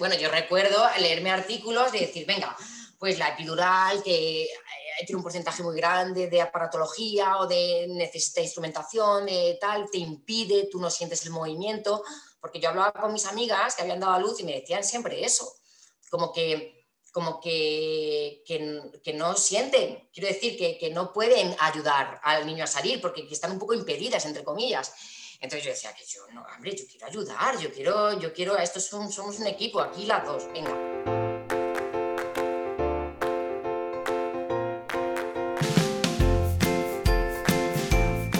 bueno, yo recuerdo leerme artículos de decir, venga, pues la epidural que eh, tiene un porcentaje muy grande de aparatología o de necesita instrumentación, de tal, te impide, tú no sientes el movimiento, porque yo hablaba con mis amigas que habían dado a luz y me decían siempre eso, como que como que, que, no sienten, quiero decir, que, que, no pueden ayudar al niño a salir porque están un poco impedidas, entre comillas. Entonces yo decía que yo, no, hombre, yo quiero ayudar, yo quiero, yo quiero, somos un equipo, aquí las dos, venga.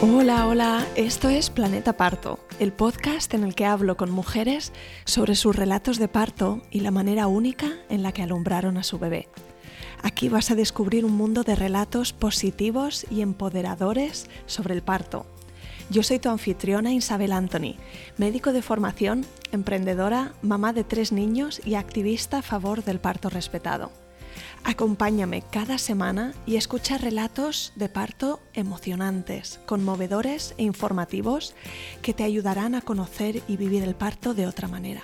Hola, hola, esto es Planeta Parto, el podcast en el que hablo con mujeres sobre sus relatos de parto y la manera única en la que alumbraron a su bebé. Aquí vas a descubrir un mundo de relatos positivos y empoderadores sobre el parto. Yo soy tu anfitriona Isabel Anthony, médico de formación, emprendedora, mamá de tres niños y activista a favor del parto respetado. Acompáñame cada semana y escucha relatos de parto emocionantes, conmovedores e informativos que te ayudarán a conocer y vivir el parto de otra manera.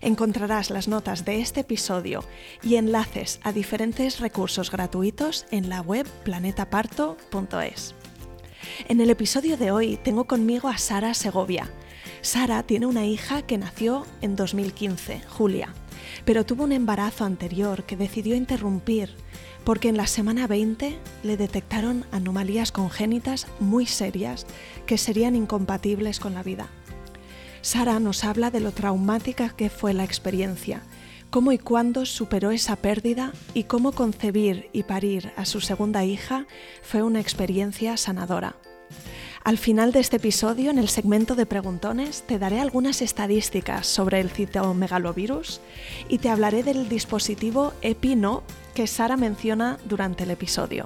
Encontrarás las notas de este episodio y enlaces a diferentes recursos gratuitos en la web planetaparto.es. En el episodio de hoy tengo conmigo a Sara Segovia. Sara tiene una hija que nació en 2015, Julia pero tuvo un embarazo anterior que decidió interrumpir porque en la semana 20 le detectaron anomalías congénitas muy serias que serían incompatibles con la vida. Sara nos habla de lo traumática que fue la experiencia, cómo y cuándo superó esa pérdida y cómo concebir y parir a su segunda hija fue una experiencia sanadora. Al final de este episodio, en el segmento de preguntones, te daré algunas estadísticas sobre el citomegalovirus y te hablaré del dispositivo EpiNo que Sara menciona durante el episodio.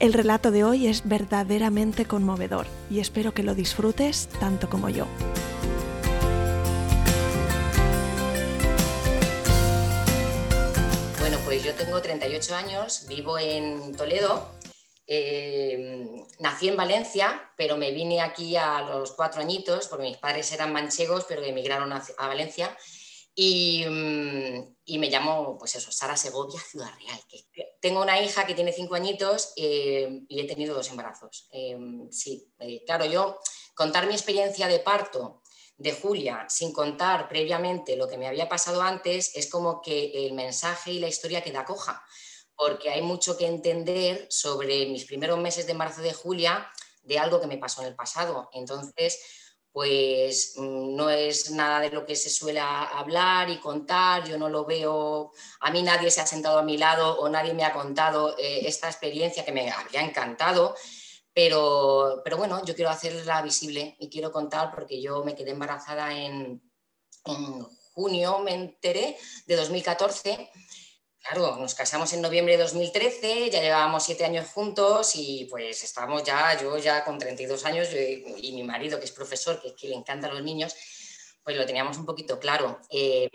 El relato de hoy es verdaderamente conmovedor y espero que lo disfrutes tanto como yo. Pues yo tengo 38 años, vivo en Toledo eh, nací en Valencia, pero me vine aquí a los cuatro añitos, porque mis padres eran manchegos, pero emigraron a, Valencia. Y, mm, y, me llamo, pues eso, Sara Segovia, Ciudad Real. tengo una hija que tiene cinco añitos eh, y he tenido dos embarazos. Eh, sí, claro, yo contar mi experiencia de parto de Julia sin contar previamente lo que me había pasado antes es como que el mensaje y la historia queda coja porque hay mucho que entender sobre mis primeros meses de embarazo de Julia, de algo que me pasó en el pasado. Entonces, pues mm, no es nada de lo que se suele hablar y contar, yo no lo veo, a mí nadie se ha sentado a mi lado o nadie me ha contado eh, esta experiencia que me había encantado, pero, pero bueno, yo quiero hacerla visible y quiero contar porque yo me quedé embarazada en, junio, me enteré, de 2014 Claro, nos casamos en noviembre de 2013, ya llevábamos siete años juntos y pues estábamos ya, yo ya con 32 años y mi marido, que es profesor, que, que le encantan los niños, pues lo teníamos un poquito claro. Eh,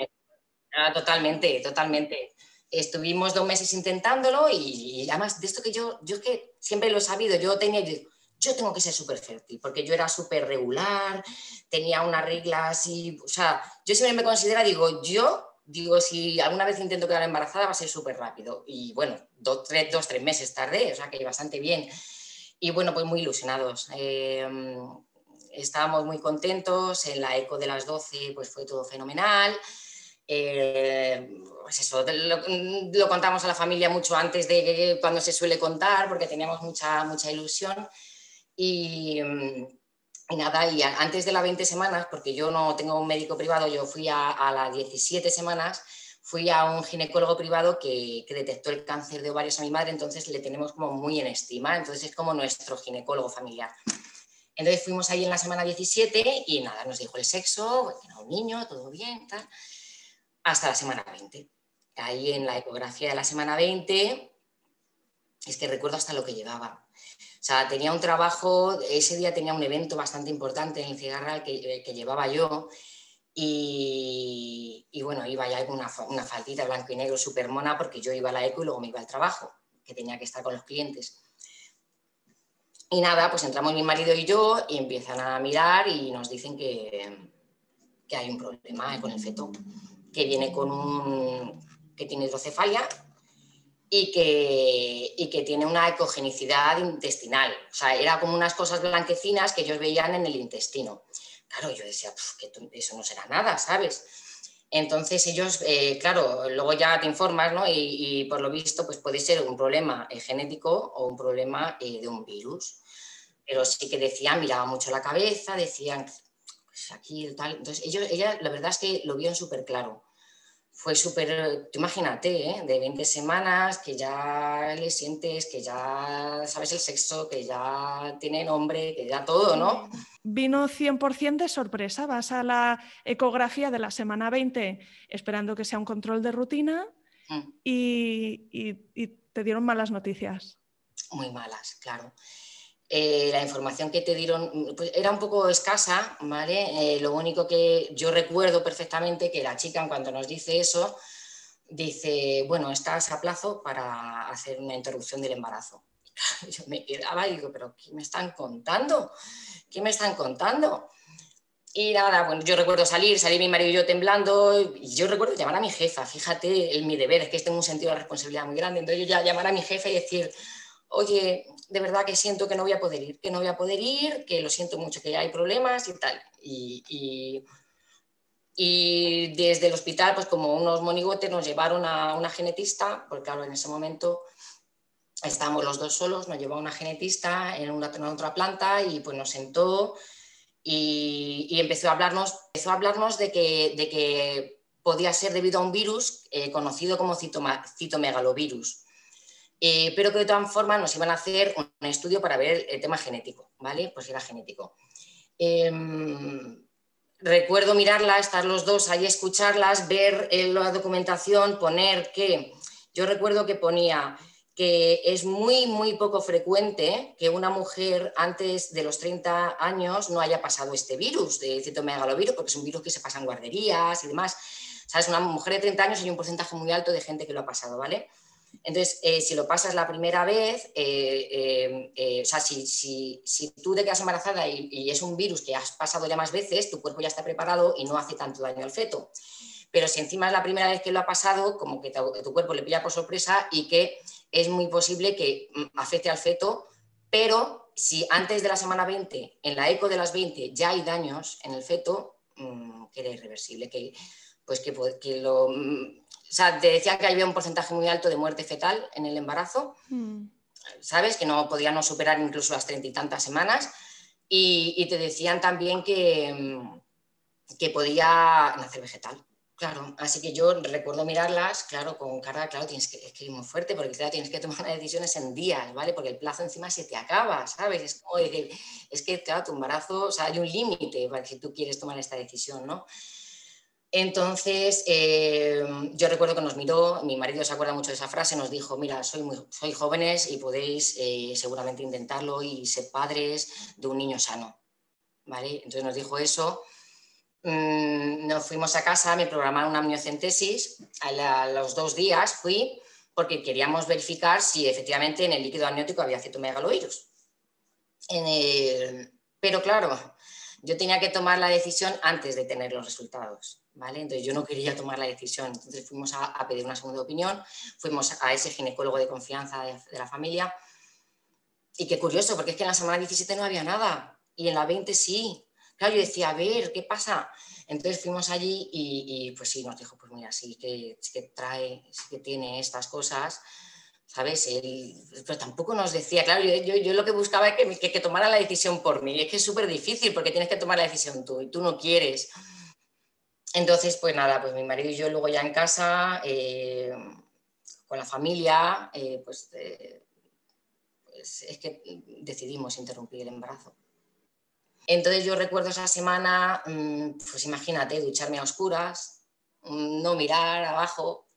totalmente, totalmente. Estuvimos dos meses intentándolo y, además de esto que yo, yo que siempre lo he sabido, yo tenía, yo, tengo que ser súper fértil, porque yo era súper regular, tenía unas reglas y, o sea, yo siempre me considero, digo, yo digo, si alguna vez intento quedar embarazada va a ser súper rápido. Y bueno, dos tres, dos, tres meses tarde, o sea que bastante bien. Y bueno, pues muy ilusionados. Em, estábamos muy contentos, en la eco de las 12 pues fue todo fenomenal. Eh, pues eso, lo, lo, contamos a la familia mucho antes de cuando se suele contar, porque teníamos mucha, mucha ilusión. Y, nada, y antes de las 20 semanas, porque yo no tengo un médico privado, yo fui a, las 17 semanas, fui a un ginecólogo privado que, detectó el cáncer de ovarios a mi madre, entonces le tenemos como muy en estima, entonces es como nuestro ginecólogo familiar. Entonces fuimos ahí en la semana 17 y nada, nos dijo el sexo, un niño, todo bien, tal, hasta la semana 20. Ahí en la ecografía de la semana 20, es que recuerdo hasta lo que llevaba o sea, tenía un trabajo, ese día tenía un evento bastante importante en el Cigarral que, que llevaba yo y, y, bueno, iba ya con una, una faldita blanco y negro súper mona porque yo iba a la eco y luego me iba al trabajo, que tenía que estar con los clientes. Y nada, pues entramos mi marido y yo y empiezan a mirar y nos dicen que, que hay un problema con el feto que viene con un, que tiene hidrocefalia y que, y que tiene una ecogenicidad intestinal. O sea, era como unas cosas blanquecinas que ellos veían en el intestino. Claro, yo decía, eso no será nada, ¿sabes? Entonces ellos, eh, claro, luego ya te informas, ¿no? Y, por lo visto, pues puede ser un problema eh, genético o un problema eh, de un virus. Pero sí que decían, miraba mucho la cabeza, decían, pues aquí tal. Entonces ellos, ella, la verdad es que lo vieron súper claro fue súper, imagínate, ¿eh? de 20 semanas, que ya le sientes, que ya sabes el sexo, que ya tiene nombre, que ya todo, ¿no? Vino 100% de sorpresa, vas a la ecografía de la semana 20 esperando que sea un control de rutina mm. y te dieron malas noticias. Muy malas, claro. Eh, la información que te dieron pues, era un poco escasa, ¿vale? Eh, lo único que yo recuerdo perfectamente que la chica, en cuanto nos dice eso, dice, bueno, estás a plazo para hacer una interrupción del embarazo. Yo me quedaba y digo, pero ¿qué me están contando? ¿Qué me están contando? Y nada, bueno, yo recuerdo salir, salir mi marido y yo temblando, y yo recuerdo llamar a mi jefa, fíjate, el, mi deber, es que tengo un sentido de responsabilidad muy grande, entonces yo ya llamar a mi jefa y decir, oye, de verdad que siento que no voy a poder ir, que no voy a poder ir, que lo siento mucho, que hay problemas y tal. Y, desde el hospital, pues como unos monigotes, nos llevaron a una genetista, porque claro, en ese momento estábamos los dos solos, nos llevó a una genetista en una, otra planta y pues nos sentó y, empezó, a hablarnos, empezó a hablarnos de que, de que podía ser debido a un virus eh, conocido como citomegalovirus eh, pero que de todas formas nos iban a hacer un estudio para ver el tema genético, ¿vale? Pues era genético. Em, recuerdo mirarla, estar los dos ahí, escucharlas, ver la documentación, poner que, yo recuerdo que ponía que es muy, muy poco frecuente que una mujer antes de los 30 años no haya pasado este virus de citomegalovirus, porque es un virus que se pasa en guarderías y demás. ¿Sabes? Una mujer de 30 años hay un porcentaje muy alto de gente que lo ha pasado, ¿vale? Entonces, eh, si lo pasas la primera vez, eh, eh, o sea, si, tú te quedas embarazada y, es un virus que has pasado ya más veces, tu cuerpo ya está preparado y no hace tanto daño al feto. Pero si encima es la primera vez que lo ha pasado, como que tu, cuerpo le pilla por sorpresa y que es muy posible que mm, afecte al feto, pero si antes de la semana 20, en la eco de las 20, ya hay daños en el feto, mm, que era irreversible, que, pues que lo mm, o sea, te decía que había un porcentaje muy alto de muerte fetal en el embarazo, mm. ¿sabes? Que no podían no superar incluso las treinta y tantas semanas. Y, te decían también que, mm, que podía nacer vegetal. Claro, así que yo recuerdo mirarlas, claro, con cara, claro, tienes que, es que ir muy fuerte, porque claro, tienes que tomar decisiones en días, ¿vale? Porque el plazo encima se te acaba, ¿sabes? Es como decir, es que, claro, tu embarazo, o sea, hay un límite para que tú quieres tomar esta decisión, ¿no? Entonces, eh, yo recuerdo que nos miró, mi marido se acuerda mucho de esa frase, nos dijo, mira, soy, muy, soy jóvenes y podéis eh, seguramente intentarlo y ser padres de un niño sano. ¿Vale? Entonces nos dijo eso. Mm, nos fuimos a casa, me programaron una amniocentesis, a, los dos días fui porque queríamos verificar si efectivamente en el líquido amniótico había citomegalovirus. Pero claro, yo tenía que tomar la decisión antes de tener los resultados. Entonces yo no quería tomar la decisión, entonces fuimos a, pedir una segunda opinión, fuimos a ese ginecólogo de confianza de, la familia y qué curioso, porque es que en la semana 17 no había nada y en la 20 sí. Claro, yo decía, a ver, ¿qué pasa? Entonces fuimos allí y, pues sí, nos dijo, pues mira, sí que, que trae, sí que tiene estas cosas, ¿sabes? pero tampoco nos decía, claro, yo, yo, lo que buscaba es que, que, que, tomara la decisión por mí. Y es que es súper difícil porque tienes que tomar la decisión tú y tú no quieres. Entonces, pues nada, pues mi marido y yo luego ya en casa, eh, con la familia, eh, pues, eh, pues, es que decidimos interrumpir el embarazo. Entonces yo recuerdo esa semana, mm, pues imagínate, ducharme a oscuras, no mirar abajo,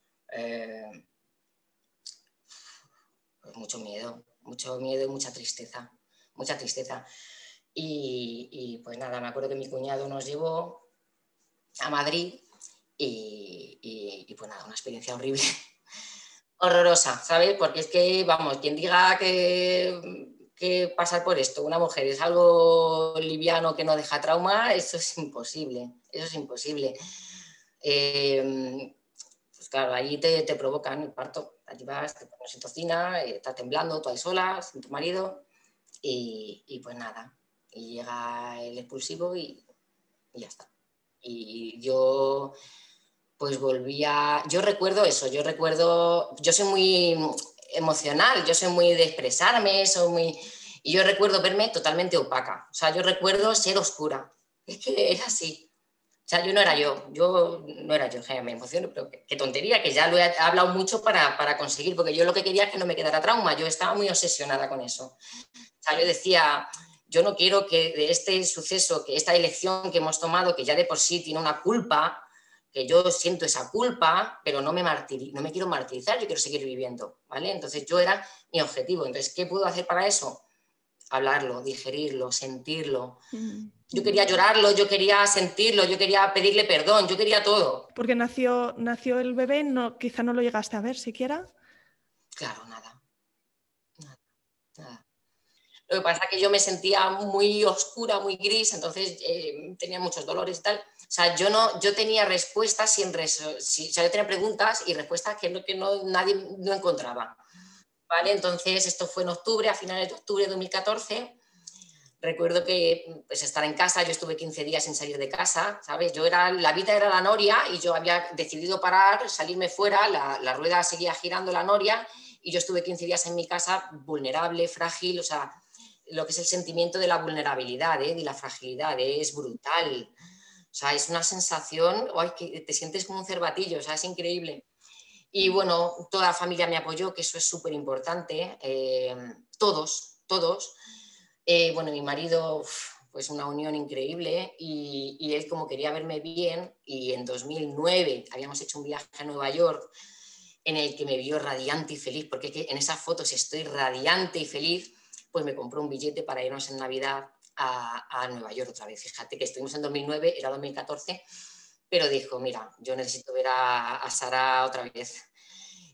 pues mucho miedo, mucho miedo y mucha tristeza, mucha tristeza. Y, y, pues nada, me acuerdo que mi cuñado nos llevó a Madrid y, pues nada, una experiencia horrible, horrorosa, ¿sabes? Porque es que, vamos, quien diga que, que pasar por esto, una mujer, es algo liviano que no deja trauma, eso es imposible, eso es imposible. Eh, pues claro, ahí te, te, provocan el parto. Allí vas, te pones en tocina, eh, estás temblando, tú ahí sola, sin tu marido, y, y, pues nada. Y llega el expulsivo y, y ya está. Y yo pues volvía, yo recuerdo eso, yo recuerdo, yo soy muy emocional, yo soy muy de expresarme, soy muy, y yo recuerdo verme totalmente opaca, o sea, yo recuerdo ser oscura, es que era así, o sea, yo no era yo, yo no era yo, me emociono, pero qué, tontería, que ya lo he hablado mucho para, para, conseguir, porque yo lo que quería es que no me quedara trauma, yo estaba muy obsesionada con eso, o sea, yo decía, yo no quiero que de este suceso, que esta elección que hemos tomado, que ya de por sí tiene una culpa, que yo siento esa culpa, pero no me, no me quiero martirizar, yo quiero seguir viviendo, ¿vale? Entonces yo era mi objetivo. Entonces, ¿qué puedo hacer para eso? Hablarlo, digerirlo, sentirlo. Mm. Yo quería llorarlo, yo quería sentirlo, yo quería pedirle perdón, yo quería todo. Porque nació, nació el bebé, no, quizá no lo llegaste a ver siquiera. Claro. Nada. nada. Lo que pasa es que yo me sentía muy oscura, muy gris, entonces eh, tenía muchos dolores y tal. O sea, yo, no, yo tenía respuestas sin si, o sea, yo tenía preguntas y respuestas que, no, que no, nadie no encontraba. ¿Vale? Entonces, esto fue en octubre, a finales de octubre de 2014. Recuerdo que pues, estar en casa, yo estuve 15 días sin salir de casa, ¿sabes? Yo era, la vida era la noria y yo había decidido parar, salirme fuera, la, la rueda seguía girando la noria y yo estuve 15 días en mi casa vulnerable, frágil, o sea, lo que es el sentimiento de la vulnerabilidad ¿eh? y la fragilidad, ¿eh? es brutal. O sea, es una sensación, ay, que te sientes como un cervatillo, o sea, es increíble. Y bueno, toda la familia me apoyó, que eso es súper importante. Eh, todos, todos. Eh, bueno, mi marido, pues una unión increíble y, y, él como quería verme bien y en 2009 habíamos hecho un viaje a Nueva York en el que me vio radiante y feliz, porque en esas fotos estoy radiante y feliz pues me compró un billete para irnos en Navidad a, Nueva York otra vez. Fíjate que estuvimos en 2009, era 2014, pero dijo, mira, yo necesito ver a, Sara otra vez.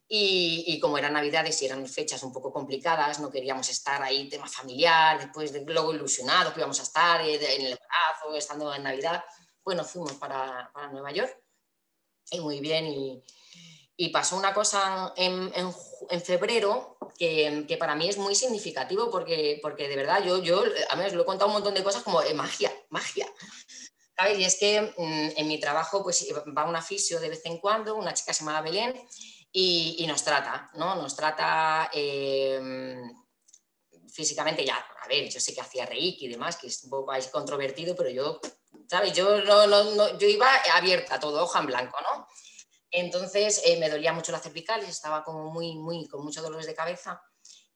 Y, como eran navidades y eran fechas un poco complicadas, no queríamos estar ahí, tema familiar, después de luego ilusionados que íbamos a estar en el embarazo, estando en Navidad, bueno, fuimos para, para Nueva York y muy bien. Y, y pasó una cosa en, en, febrero que, que, para mí es muy significativo porque, porque de verdad yo, yo a mí os lo he contado un montón de cosas como magia, magia. ¿Sabes? Y es que mm, en mi trabajo pues va una fisio de vez en cuando, una chica se llama Belén, y, y nos trata, ¿no? Nos trata eh, físicamente ya, a ver, yo sé que hacía reiki y demás, que es un poco controvertido, pero yo, ¿sabes? Yo, no, no, yo iba abierta, todo hoja en blanco, ¿no? Entonces eh, me dolía mucho las cervicales, estaba como muy, muy, con muchos dolores de cabeza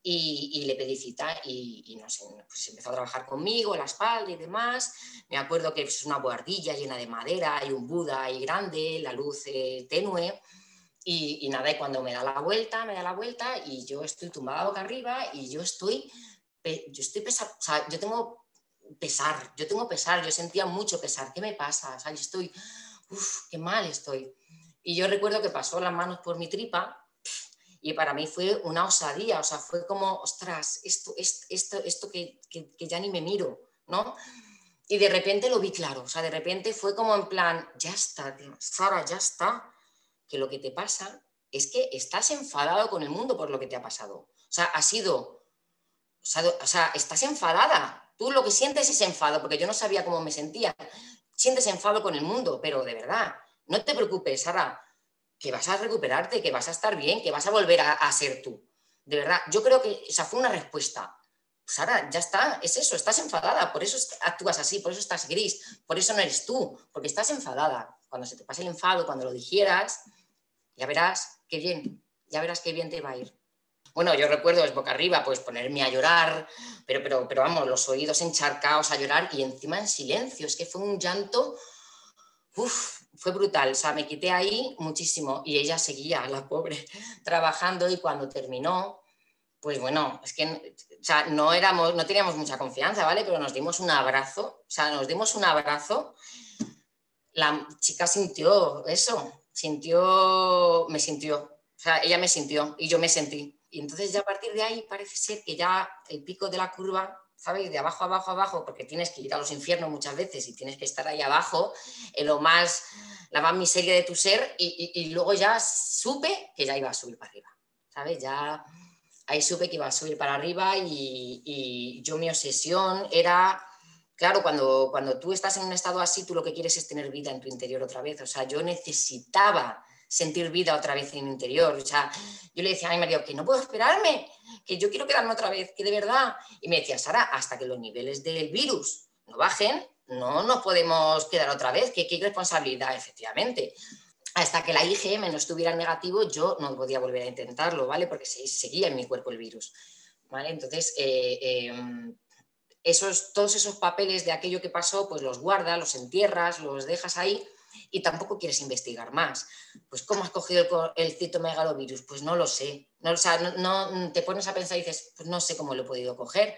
y, le pedí cita y, no sé, pues empezó a trabajar conmigo, la espalda y demás. Me acuerdo que es una buhardilla llena de madera, hay un Buda ahí grande, la luz eh, tenue. Y, nada, y cuando me da la vuelta, me da la vuelta y yo estoy tumbada boca arriba y yo estoy, yo estoy pesar, o sea, yo tengo pesar, yo tengo pesar, yo sentía mucho pesar, ¿qué me pasa? O sea, yo estoy, uff, qué mal estoy. Y yo recuerdo que pasó las manos por mi tripa y para mí fue una osadía, o sea, fue como, ostras, esto, esto, esto, que, que, ya ni me miro, ¿no? Y de repente lo vi claro, o sea, de repente fue como en plan, ya está, Sara, ya está, que lo que te pasa es que estás enfadado con el mundo por lo que te ha pasado. O sea, ha sido, o sea, estás enfadada. Tú lo que sientes es enfado, porque yo no sabía cómo me sentía. Sientes enfado con el mundo, pero de verdad, no te preocupes, Sara, que vas a recuperarte, que vas a estar bien, que vas a volver a, ser tú. De verdad, yo creo que esa fue una respuesta. Sara, ya está, es eso, estás enfadada, por eso actúas así, por eso estás gris, por eso no eres tú, porque estás enfadada. Cuando se te pase el enfado, cuando lo dijeras, ya verás qué bien, ya verás qué bien te va a ir. Bueno, yo recuerdo es boca arriba, pues ponerme a llorar, pero, pero, pero vamos, los oídos encharcados a llorar y encima en silencio. Es que fue un llanto, uff, fue brutal, o sea, me quité ahí muchísimo y ella seguía, la pobre, trabajando y cuando terminó, pues bueno, es que o sea, no, éramos, no teníamos mucha confianza, ¿vale? Pero nos dimos un abrazo, o sea, nos dimos un abrazo, la chica sintió eso, sintió, me sintió, o sea, ella me sintió y yo me sentí. Y entonces ya a partir de ahí parece ser que ya el pico de la curva ¿sabes? De abajo, abajo, abajo, porque tienes que ir a los infiernos muchas veces y tienes que estar ahí abajo, en lo más, la más miseria de tu ser, y, luego ya supe que ya iba a subir para arriba, ¿sabes? Ya ahí supe que iba a subir para arriba y, y yo mi obsesión era claro, cuando, cuando tú estás en un estado así, tú lo que quieres es tener vida en tu interior otra vez. O sea, yo necesitaba sentir vida otra vez en mi interior. O sea, yo le decía a mi marido que no puedo esperarme, que yo quiero quedarme otra vez, que de verdad. Y me decía, Sara, hasta que los niveles del virus no bajen, no nos podemos quedar otra vez. ¿Qué, qué responsabilidad, efectivamente? Hasta que la IgM no estuviera negativo, yo no podía volver a intentarlo, ¿vale? Porque seguía en mi cuerpo el virus. ¿Vale? Entonces, eh, em, esos, todos esos papeles de aquello que pasó, pues los guardas, los entierras, los dejas ahí y tampoco quieres investigar más. Pues ¿cómo has cogido el, citomegalovirus? Pues no lo sé. No, o sea, no, te pones a pensar y dices, pues no sé cómo lo he podido coger.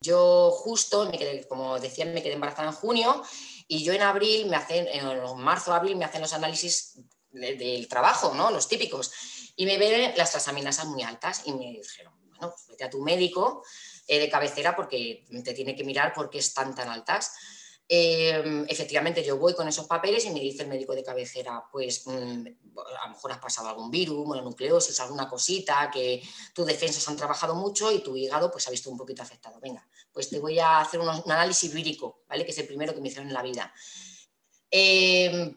Yo justo, me quedé, como decía, me quedé embarazada en junio y yo en abril me hacen, en marzo, abril me hacen los análisis del trabajo, ¿no? Los típicos. Y me ven las transaminasas muy altas y me dijeron, bueno, pues vete a tu médico eh, de cabecera porque te tiene que mirar por qué están tan altas. Em, efectivamente, yo voy con esos papeles y me dice el médico de cabecera, pues mm, a lo mejor has pasado algún virus, mononucleosis, alguna cosita, que tus defensas han trabajado mucho y tu hígado pues ha visto un poquito afectado. Venga, pues te voy a hacer un, análisis vírico, ¿vale? Que es el primero que me hicieron en la vida. Em,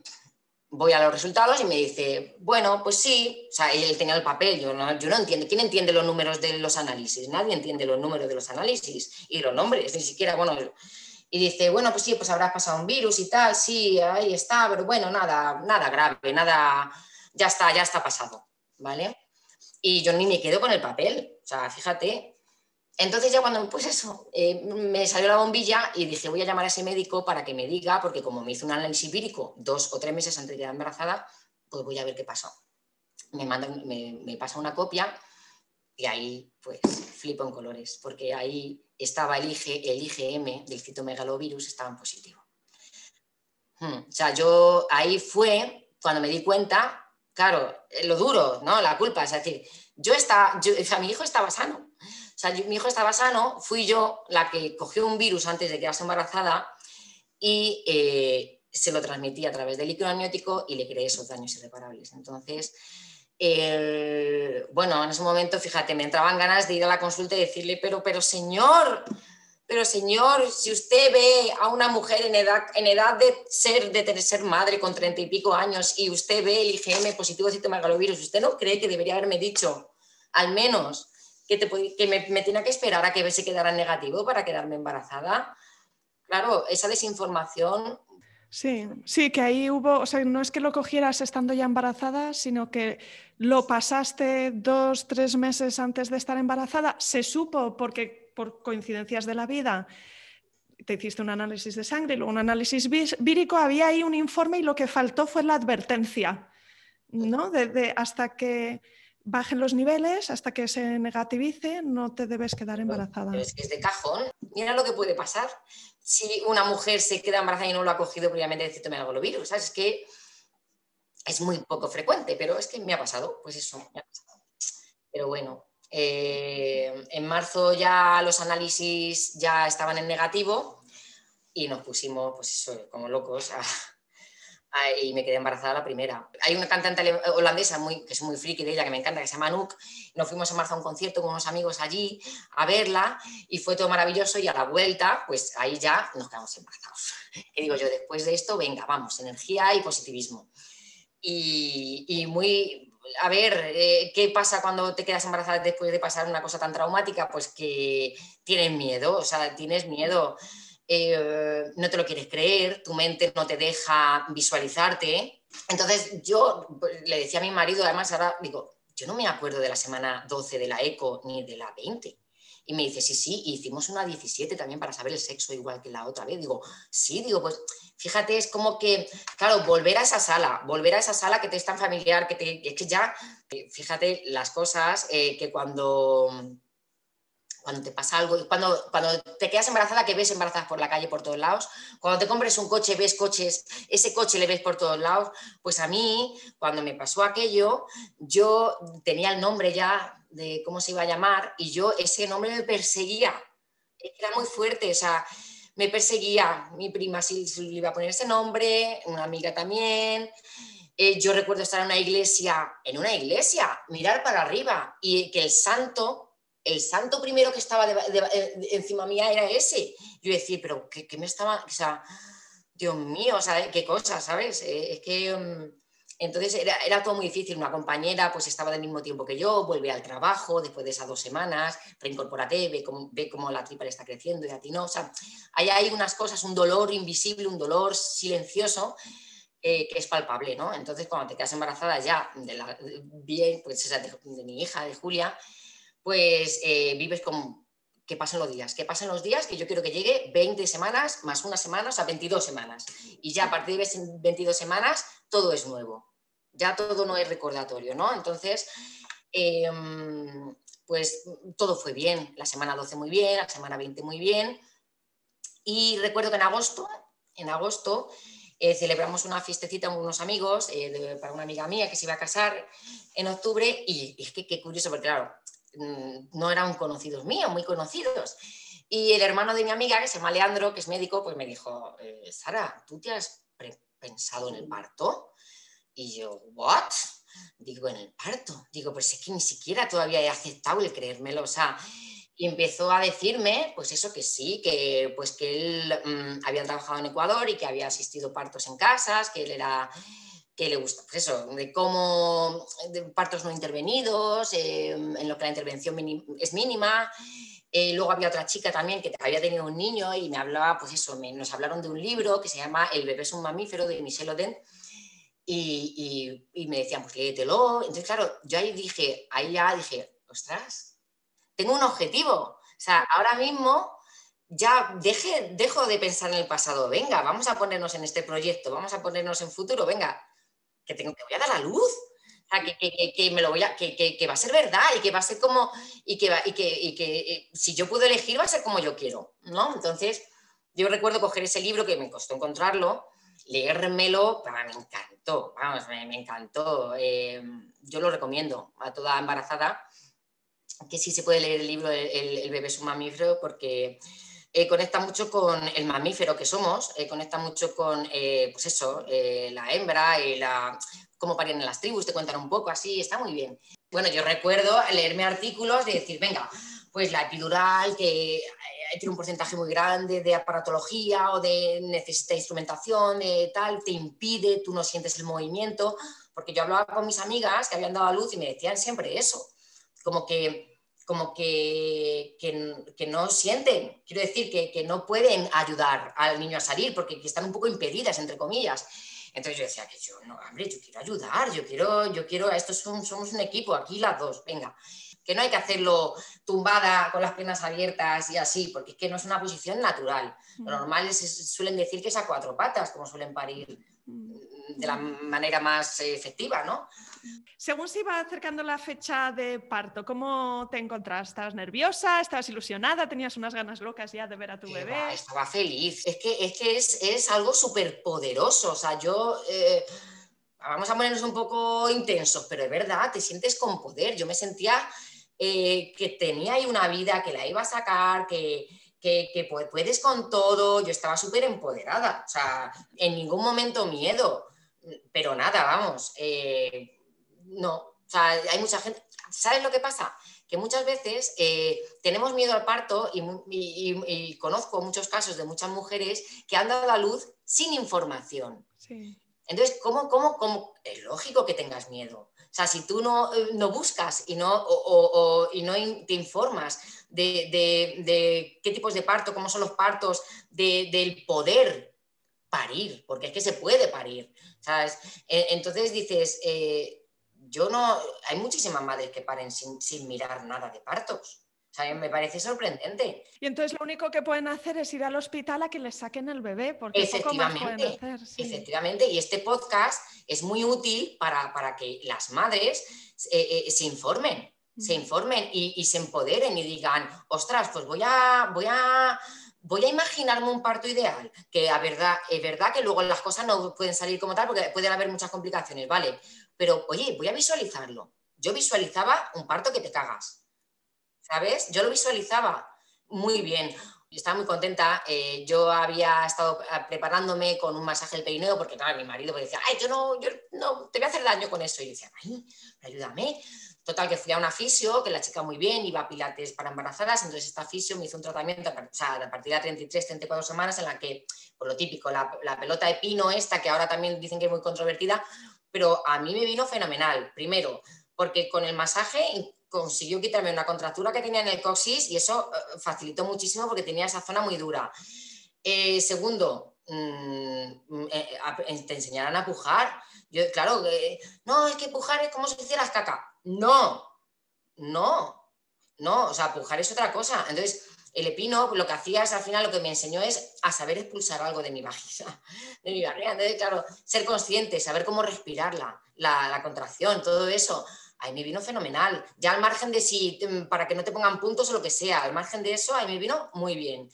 voy a los resultados y me dice, bueno, pues sí, o sea, él tenía el papel, yo no, yo no entiendo, ¿quién entiende los números de los análisis? Nadie entiende los números de los análisis y los nombres, ni siquiera, bueno, y dice, bueno, pues sí, pues habrás pasado un virus y tal, sí, ahí está, pero bueno, nada, nada grave, nada, ya está, ya está pasado, ¿vale? Y yo ni me quedo con el papel, o sea, fíjate, entonces ya cuando, pues eso, eh, me salió la bombilla y dije, voy a llamar a ese médico para que me diga, porque como me hizo un análisis vírico dos o tres meses antes de quedar embarazada, pues voy a ver qué pasó. Me, me, pasa una copia y ahí pues flipo en colores, porque ahí estaba el, el IgM del citomegalovirus, estaba en positivo. Hmm, o sea, yo ahí fue cuando me di cuenta, claro, lo duro, ¿no? La culpa, es decir, yo estaba, yo, o sea, mi hijo estaba sano, o sea, mi hijo estaba sano, fui yo la que cogió un virus antes de quedarse embarazada y eh, se lo transmití a través del líquido amniótico y le creé esos daños irreparables. Entonces, bueno, en ese momento, fíjate, me entraban ganas de ir a la consulta y decirle, pero, pero señor, pero señor, si usted ve a una mujer en edad, de ser, de ser madre con treinta y pico años y usted ve el IgM positivo de citomegalovirus, ¿usted no cree que debería haberme dicho, al menos, que, me, tenía que esperar a que se quedara negativo para quedarme embarazada. Claro, esa desinformación. Sí, sí, que ahí hubo, o sea, no es que lo cogieras estando ya embarazada, sino que lo pasaste dos, tres meses antes de estar embarazada. Se supo porque por coincidencias de la vida te hiciste un análisis de sangre, luego un análisis vírico, había ahí un informe y lo que faltó fue la advertencia, ¿no? de hasta que bajen los niveles hasta que se negativice, no te debes quedar embarazada. es que es de cajón. Mira lo que puede pasar si una mujer se queda embarazada y no lo ha cogido previamente el citomegalovirus. ¿sabes? Es que es muy poco frecuente, pero es que me ha pasado, pues eso, me ha pasado. Pero bueno, eh, en marzo ya los análisis ya estaban en negativo y nos pusimos, pues eso, como locos a y me quedé embarazada la primera. Hay una cantante holandesa muy, que es muy friki de ella, que me encanta, que se llama Anouk. Nos fuimos en marzo a un concierto con unos amigos allí a verla y fue todo maravilloso y a la vuelta, pues ahí ya nos quedamos embarazados. Y digo yo, después de esto, venga, vamos, energía y positivismo. Y, y muy, a ver, eh, ¿qué pasa cuando te quedas embarazada después de pasar una cosa tan traumática? Pues que tienes miedo, o sea, tienes miedo. Eh, no te lo quieres creer, tu mente no te deja visualizarte. Entonces yo pues, le decía a mi marido, además ahora digo, yo no me acuerdo de la semana 12 de la ECO ni de la 20. Y me dice, sí, sí, hicimos una 17 también para saber el sexo igual que la otra vez. Digo, sí, digo, pues fíjate, es como que, claro, volver a esa sala, volver a esa sala que te es tan familiar, que, te, es que ya, fíjate las cosas eh, que cuando cuando te pasa algo, cuando, cuando te quedas embarazada, que ves embarazadas por la calle por todos lados, cuando te compres un coche, ves coches, ese coche le ves por todos lados, pues a mí, cuando me pasó aquello, yo tenía el nombre ya de cómo se iba a llamar y yo ese nombre me perseguía era muy fuerte, o sea, me perseguía. Mi prima sí, le iba a poner ese nombre, una amiga también. Eh, yo recuerdo estar en una iglesia, en una iglesia, mirar para arriba y que el santo, el santo primero que estaba encima mía era ese. Yo decía, pero ¿qué, me estaba, o sea, Dios mío, o sea, qué cosa, ¿sabes? Eh, es que... Mm, entonces era, todo muy difícil. Una compañera pues estaba del mismo tiempo que yo, vuelve al trabajo después de esas dos semanas, reincorpórate, ve cómo, ve cómo la tripa le está creciendo y a ti no. O sea, hay, hay unas cosas, un dolor invisible, un dolor silencioso eh, que es palpable, ¿no? Entonces cuando te quedas embarazada ya de la, bien, pues de, mi hija, de Julia, pues eh, vives como que pasen los días, que pasen los días, que yo quiero que llegue 20 semanas más una semana, o sea, 22 semanas. Y ya a partir de 22 semanas todo es nuevo, ya todo no es recordatorio, ¿no? Entonces, em, pues todo fue bien, la semana 12 muy bien, la semana 20 muy bien. Y recuerdo que en agosto, en agosto, eh, celebramos una fiestecita con unos amigos, eh, para una amiga mía que se iba a casar en octubre, y, y es que qué curioso, porque claro, no eran conocidos míos, muy conocidos. Y el hermano de mi amiga, que se llama Leandro, que es médico, pues me dijo, eh, Sara, ¿tú te has pensado en el parto? Y yo, ¿what? Digo, en el parto. Digo, pues es que ni siquiera todavía he aceptado el creérmelo. O sea, y empezó a decirme, pues eso que sí, que pues que él mm, había trabajado en Ecuador y que había asistido partos en casas, que él era que le gusta, pues eso, de cómo de partos no intervenidos, eh, en lo que la intervención es mínima. Eh, luego había otra chica también que había tenido un niño y me hablaba, pues eso, nos hablaron de un libro que se llama El bebé es un mamífero de Michel Oden y, y, me decían, pues léetelo. Entonces, claro, yo ahí dije, ahí ya dije, ostras, tengo un objetivo. O sea, ahora mismo ya deje, dejo de pensar en el pasado, venga, vamos a ponernos en este proyecto, vamos a ponernos en futuro, venga, que, tengo, que voy a dar a luz. que, me lo voy a, que, va a ser verdad y que va a ser como, y que, y que, eh, si yo puedo elegir va a ser como yo quiero, ¿no? Entonces, yo recuerdo coger ese libro que me costó encontrarlo, leérmelo, me encantó, vamos, me, encantó. Eh, yo lo recomiendo a toda embarazada que sí se puede leer el libro El, bebé es un mamífero porque eh, conecta mucho con el mamífero que somos, eh, conecta mucho con, eh, pues eso, la hembra y la, cómo parían las tribus, te cuentan un poco así, está muy bien. Bueno, yo recuerdo leerme artículos de decir, venga, pues la epidural que tiene un porcentaje muy grande de aparatología o de necesita instrumentación, de tal, te impide, tú no sientes el movimiento, porque yo hablaba con mis amigas que habían dado a luz y me decían siempre eso, como que como que, que, no sienten, quiero decir, que, que, no pueden ayudar al niño a salir porque están un poco impedidas, entre comillas. Entonces yo decía que yo, no, hombre, yo quiero ayudar, yo quiero, yo quiero, esto somos un equipo, aquí las dos, venga, que no hay que hacerlo tumbada con las piernas abiertas y así, porque es que no es una posición natural. Lo normal es, suelen decir que es a cuatro patas, como suelen parir de la manera más efectiva, ¿no? Según se iba acercando la fecha de parto, ¿cómo te encontrabas? ¿Estabas nerviosa? ¿Estabas ilusionada? ¿Tenías unas ganas locas ya de ver a tu bebé? estaba feliz. Es que es, que es, algo súper poderoso. O sea, yo... Eh, vamos a ponernos un poco intensos, pero es verdad, te sientes con poder. Yo me sentía eh, que tenía ahí una vida, que la iba a sacar, que, que, puedes con todo. Yo estaba súper empoderada. O sea, en ningún momento miedo. Pero nada, vamos. Eh, no, o sea, hay mucha gente, ¿sabes lo que pasa? Que muchas veces eh, tenemos miedo al parto y, conozco muchos casos de muchas mujeres que han dado a luz sin información. Entonces, ¿cómo, cómo, cómo? Es lógico que tengas miedo. O sea, si tú no, eh, no buscas y no, y no te informas de, qué tipos de parto, cómo son los partos, del poder parir, porque es que se puede parir, ¿sabes? E, entonces dices, eh, yo no, hay muchísimas madres que paren sin, mirar nada de partos. O sea, me parece sorprendente. Y entonces lo único que pueden hacer es ir al hospital a que les saquen el bebé, porque efectivamente, poco más pueden hacer. Efectivamente, y este podcast es muy útil para, que las madres eh, eh, se informen, se mm. informen y, se empoderen y digan, ostras, pues voy a, voy a, voy a imaginarme un parto ideal, que a verdad, es verdad que luego las cosas no pueden salir como tal, porque pueden haber muchas complicaciones, ¿vale? pero oye, voy a visualizarlo. Yo visualizaba un parto que te cagas, ¿sabes? Yo lo visualizaba muy bien. y estaba muy contenta. Eh, yo había estado eh, preparándome con un masaje del perineo, porque mi marido me decía, ay, yo no, yo no, te voy a hacer daño con eso. Y yo decía, ay, ayúdame. Total, que fui a una fisio, que la chica muy bien, iba a pilates para embarazadas, entonces esta fisio me hizo un tratamiento a partir de 33, 34 semanas en la que, por lo típico, la, pelota de pino esta, que ahora también dicen que es muy controvertida, pero a mí me vino fenomenal. Primero, porque con el masaje consiguió quitarme una contractura que tenía en el coxis y eso eh, facilitó muchísimo porque tenía esa zona muy dura. Eh, segundo, mm, eh, te enseñarán a pujar. Yo, claro, no, es que pujar es como si hicieras caca. No, no, no, o sea, pujar es otra cosa. Entonces, el epino lo que hacía es al final lo que me enseñó es a saber expulsar algo de mi vagina, de mi barriga. Entonces, claro, ser consciente, saber cómo respirarla, la, contracción, todo eso ahí me vino fenomenal. Ya al margen de si, mm, para que no te pongan puntos o lo que sea, al margen de eso, ahí me vino muy bien.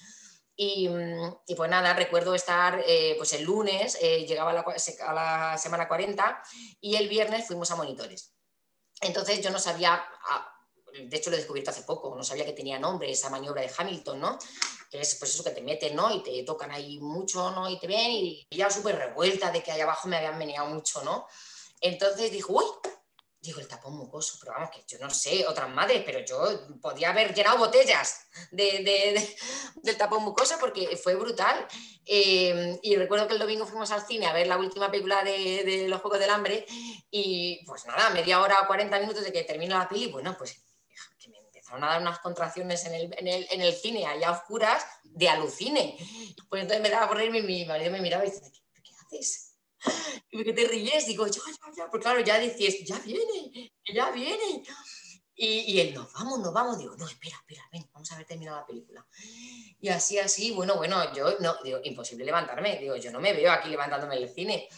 Y, mm, pues nada, recuerdo estar eh, pues el lunes, eh, llegaba a la, semana 40 y el viernes fuimos a monitores. Entonces yo no sabía, ah, de hecho lo he descubierto hace poco, no sabía que tenía nombre esa maniobra de Hamilton, ¿no? Que es pues eso que te meten, ¿no? Y te tocan ahí mucho, ¿no? Y te ven y ya súper revuelta de que ahí abajo me habían meneado mucho, ¿no? Entonces dijo, uy, Digo, el tapón mucoso, pero vamos, que yo no sé, otras madres, pero yo podía haber llenado botellas de, del tapón mucoso porque fue brutal. Eh, y recuerdo que el domingo fuimos al cine a ver la última película de, Los Juegos del Hambre y pues nada, media hora o 40 minutos de que termina la peli, bueno, pues me empezaron a dar unas contracciones en el, en el, cine, allá oscuras, de alucine. Pues entonces me daba por reírme y mi marido me miraba y decía, ¿qué haces? Y que te ríes, digo, ya, ya, ya, porque claro, ya dices, ya viene, ya viene. Y, y, él, nos vamos, nos vamos. Digo, no, espera, espera, ven, vamos a ver terminado la película. Y así, así, bueno, bueno, yo, no, digo, imposible levantarme. Digo, yo no me veo aquí levantándome en el cine.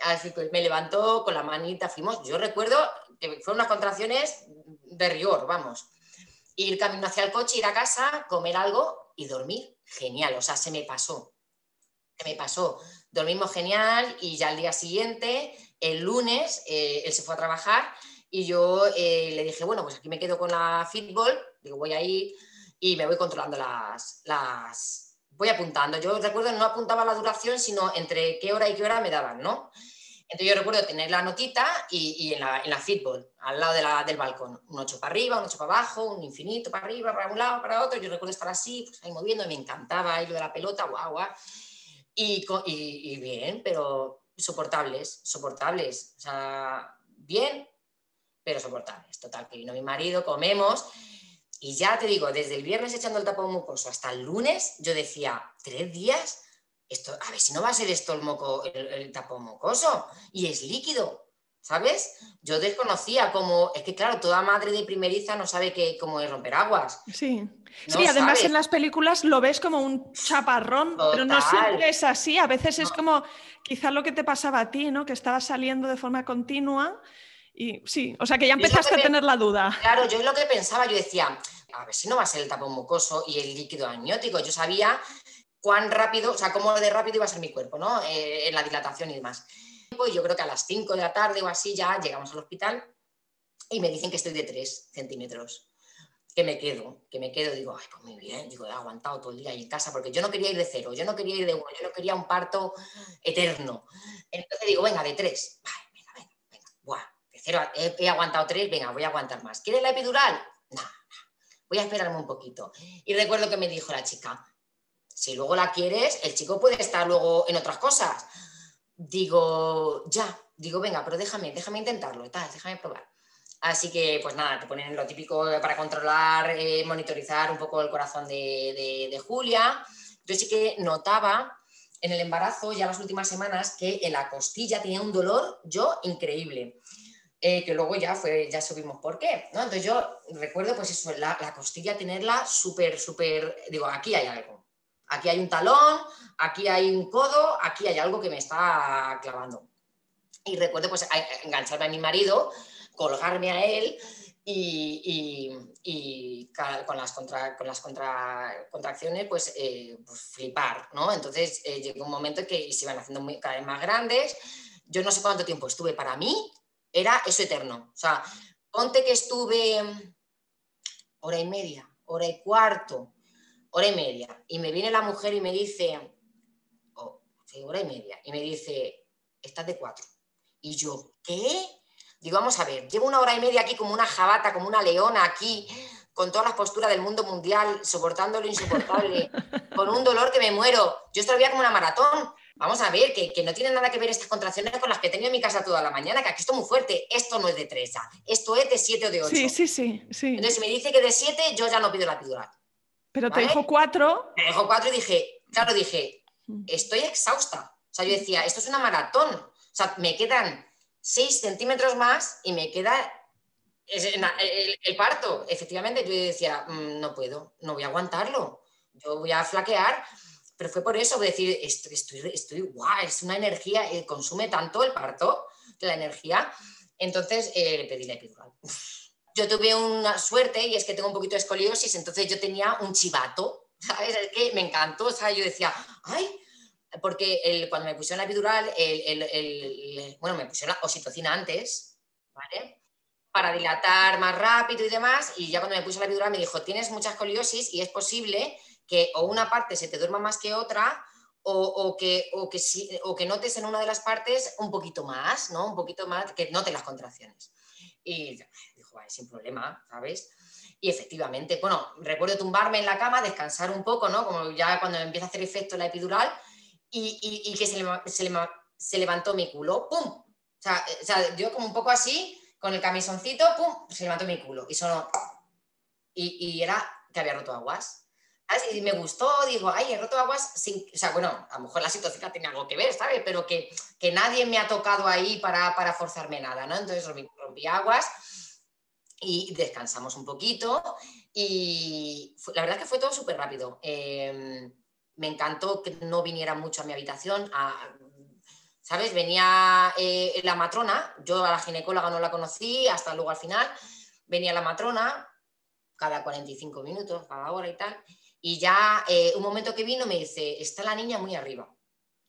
Así que me levantó con la manita, fuimos. Yo recuerdo que fueron unas contracciones de rigor, vamos. Ir camino hacia el coche, ir a casa, comer algo y dormir. Genial, o sea, se me pasó. Se me pasó dormimos genial y ya al día siguiente, el lunes, eh, él se fue a trabajar y yo eh, le dije, bueno, pues aquí me quedo con la fitball, digo, voy a ir y me voy controlando las, las... Voy apuntando. Yo recuerdo, no apuntaba la duración, sino entre qué hora y qué hora me daban, ¿no? Entonces yo recuerdo tener la notita y, en, la, en la fitball, al lado de la, del balcón, un 8 para arriba, un 8 para abajo, un infinito para arriba, para un lado, para otro. Yo recuerdo estar así, pues ahí moviendo, me encantaba ir de la pelota, guau, guau. Y, bien, pero soportables, soportables. O sea, bien, pero soportables. Total, que vino mi marido, comemos. Y ya te digo, desde el viernes echando el tapón mucoso hasta el lunes, yo decía, tres días, esto, a ver si no va a ser esto el, moco, el tapón mucoso. Y es líquido. ¿Sabes? Yo desconocía como, es que claro, toda madre de primeriza no sabe que, cómo es romper aguas. Sí. sí, además en las películas lo ves como un chaparrón, pero no siempre es así. A veces es como quizá lo que te pasaba a ti, ¿no? Que estabas saliendo de forma continua y sí, o sea que ya empezaste a tener la duda. Claro, yo es lo que pensaba, yo decía, a ver si no va a ser el tapón mucoso y el líquido amniótico. Yo sabía cuán rápido, o sea, cómo de rápido iba a ser mi cuerpo, ¿no? Eh, en la dilatación y demás y yo creo que a las 5 de la tarde o así ya llegamos al hospital y me dicen que estoy de 3 centímetros. Que me quedo, que me quedo, digo, ay, pues muy bien, digo, he aguantado todo el día ahí en casa, porque yo no quería ir de cero, yo no quería ir de uno, yo no quería un parto eterno. Entonces digo, venga, de 3, venga, venga, venga, buah, de cero, he, aguantado 3, venga, voy a aguantar más. ¿Quieres la epidural? No, voy a esperarme un poquito. Y recuerdo que me dijo la chica, si luego la quieres, el chico puede estar luego en otras cosas digo, ya, digo, venga, pero déjame, déjame intentarlo, déjame probar. Así que, pues nada, te ponen lo típico para controlar, eh, monitorizar un poco el corazón de, Julia. Yo sí que notaba en el embarazo, ya las últimas semanas, que en la costilla tenía un dolor, yo, increíble. Eh, que luego ya fue, ya supimos por qué, ¿no? Entonces yo recuerdo, pues eso, la, la costilla tenerla súper, súper, digo, aquí hay algo, Aquí hay un talón, aquí hay un codo, aquí hay algo que me está clavando. Y recuerdo pues engancharme a mi marido, colgarme a él y, con las, con las contracciones pues, eh, pues, flipar, ¿no? Entonces eh, llegó un momento que se iban haciendo cada vez más grandes. Yo no sé cuánto tiempo estuve, para mí era eso eterno. O sea, ponte que estuve hora y media, hora y cuarto, hora y media. Y me viene la mujer y me dice, oh, hora y media, y me dice, estás de cuatro. Y yo, ¿qué? Digo, vamos a ver, llevo una hora y media aquí como una jabata, como una leona aquí, con todas las posturas del mundo mundial, soportando lo insoportable, con un dolor que me muero. Yo estoy como una maratón. Vamos a ver, que, no tiene nada que ver estas contracciones con las que he tenido en mi casa toda la mañana, que aquí estoy muy fuerte. Esto no es de tres esto es de siete o de ocho. Sí, sí, sí, sí. Entonces, si me dice que de siete, yo ya no pido la epidural. Pero te dejo cuatro. Me dejo cuatro y dije, claro, dije, mm. estoy exhausta. O sea, yo decía, esto es una maratón. O sea, me quedan seis centímetros más y me queda el, parto. Efectivamente, yo decía, mm, no puedo, no voy a aguantarlo. Yo voy a flaquear pero fue por eso, decir, estoy, estoy, estoy guau, es una energía, eh, consume tanto el parto, la energía. Entonces eh, le pedí la epidural. Yo tuve una suerte y es que tengo un poquito de escoliosis, entonces yo tenía un chivato, ¿sabes? Es que me encantó, o sea, yo decía, ay, porque cuando me pusieron la epidural, bueno, me pusieron la oxitocina antes, ¿vale? Para dilatar más rápido y demás, y ya cuando me puse la epidural me dijo, tienes mucha escoliosis y es posible que o una parte se te duerma más que otra o, que, o, que, o que notes en una de las partes un poquito más, ¿no? Un poquito más, que note las contracciones. Y dijo, sin problema, ¿sabes? Y efectivamente, bueno, recuerdo tumbarme en la cama, descansar un poco, ¿no? Como ya cuando empieza a hacer efecto la epidural y, que se, levantó mi culo, ¡pum! O sea, o sea, yo como un poco así, con el camisoncito, ¡pum! Se levantó mi culo y sonó. Y, y era que había roto aguas. Y me gustó, digo, ay, he roto aguas sin, o sea, bueno, a lo mejor la situación tiene algo que ver, ¿sabes? Pero que, que nadie me ha tocado ahí para, para forzarme nada, ¿no? Entonces rompí, aguas y descansamos un poquito y la verdad es que fue todo súper rápido. Em, me encantó que no viniera mucho a mi habitación, ¿sabes? Venía eh, la matrona, yo a la ginecóloga no la conocí hasta luego al final, venía la matrona cada 45 minutos, cada hora y tal, y ya eh, un momento que vino me dice, está la niña muy arriba.